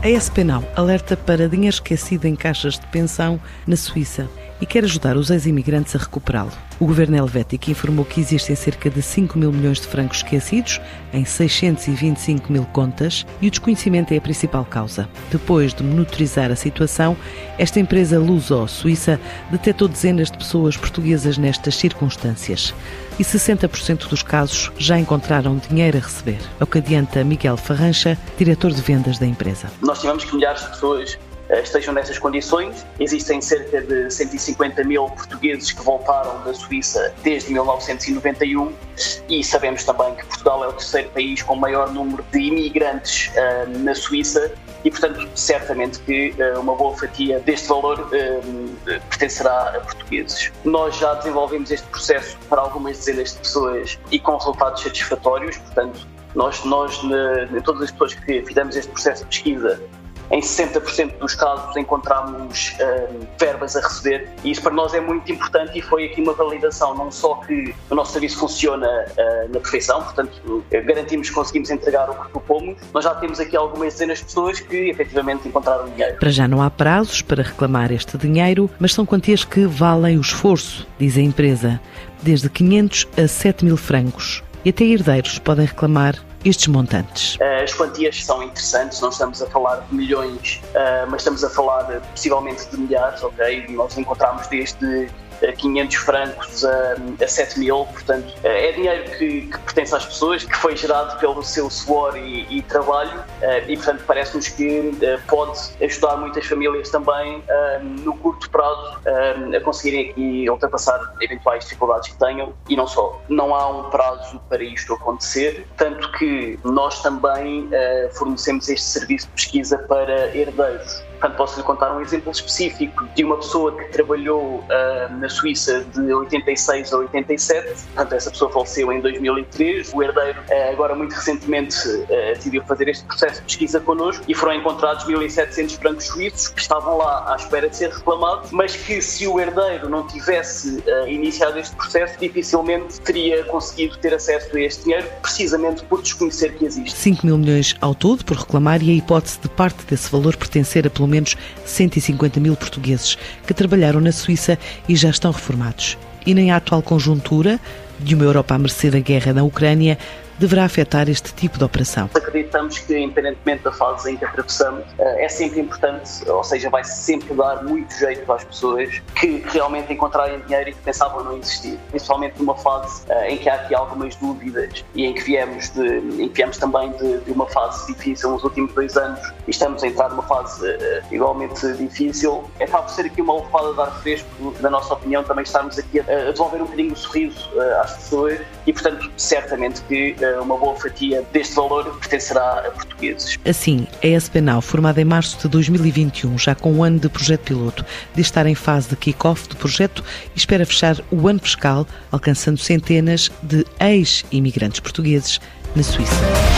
A SPNAU alerta para dinheiro esquecido em caixas de pensão na Suíça e quer ajudar os ex-imigrantes a recuperá-lo. O governo helvético informou que existem cerca de 5 mil milhões de francos esquecidos em 625 mil contas e o desconhecimento é a principal causa. Depois de monitorizar a situação, esta empresa luso-suíça detectou dezenas de pessoas portuguesas nestas circunstâncias e 60% dos casos já encontraram dinheiro a receber. É o que adianta Miguel Farrancha, diretor de vendas da empresa. Nós tivemos que milhares de pessoas estejam nessas condições. Existem cerca de 150 mil portugueses que voltaram da Suíça desde 1991 e sabemos também que Portugal é o terceiro país com maior número de imigrantes uh, na Suíça e, portanto, certamente que uh, uma boa fatia deste valor pertencerá a portugueses. Nós já desenvolvemos este processo para algumas dezenas de pessoas e com resultados satisfatórios, portanto, nós, nós todas as pessoas que fizemos este processo de pesquisa, em 60% dos casos encontramos uh, verbas a receber e isso para nós é muito importante e foi aqui uma validação, não só que o nosso serviço funciona uh, na perfeição, portanto garantimos que conseguimos entregar o que propomos, nós já temos aqui algumas dezenas de pessoas que efetivamente encontraram dinheiro. Para já não há prazos para reclamar este dinheiro, mas são quantias que valem o esforço, diz a empresa, desde 500 a 7 mil francos. E até herdeiros podem reclamar estes montantes? Eh, as quantias são interessantes, não estamos a falar de milhões, eh, mas estamos a falar possivelmente de milhares, ok? Nós encontramos desde 500 francos a, a 7 mil, portanto é dinheiro que, que, pertence às pessoas, que foi gerado pelo seu suor e, e trabalho eh, e portanto parece-nos que eh, pode ajudar muitas famílias também eh, no curto prazo a conseguirem aqui ultrapassar eventuais dificuldades que tenham e não só. Não há um prazo para isto acontecer, tanto que nós também fornecemos este serviço de pesquisa para herdeiros. Portanto, posso lhe contar um exemplo específico de uma pessoa que trabalhou uh, na Suíça de 86 a 87. Portanto, essa pessoa faleceu em 2003. O herdeiro, uh, agora muito recentemente, uh, decidiu fazer este processo de pesquisa connosco e foram encontrados 1.700 francos suíços que estavam lá à espera de ser reclamados, mas que se o herdeiro não tivesse iniciado este processo, dificilmente teria conseguido ter acesso a este dinheiro, precisamente por desconhecer que existe. 5 mil milhões ao todo por reclamar e a hipótese de parte desse valor pertencer a pelo pelo menos 150 mil portugueses que trabalharam na Suíça e já estão reformados. E nem a atual conjuntura de uma Europa à mercê da guerra na Ucrânia deverá afetar este tipo de operação? Acreditamos que, independentemente da fase em que atravessamos, eh, é sempre importante, ou seja, vai sempre dar muito jeito às pessoas que realmente encontrarem dinheiro e que pensavam não existir. Principalmente numa fase eh, em que há aqui algumas dúvidas e em que viemos, de, em que viemos também de, de uma fase difícil nos últimos dois anos e estamos a entrar numa fase uh, igualmente difícil. É para ser aqui uma levada de ar fresco, na nossa opinião, também estarmos aqui a, a devolver um bocadinho o sorriso às pessoas e, portanto, certamente que uma boa fatia deste valor pertencerá a portugueses. Assim, a SPNAU, formada em março de 2021, já com um ano de projeto piloto, de estar em fase de kick-off do projeto e espera fechar o ano fiscal, alcançando centenas de ex-imigrantes portugueses na Suíça.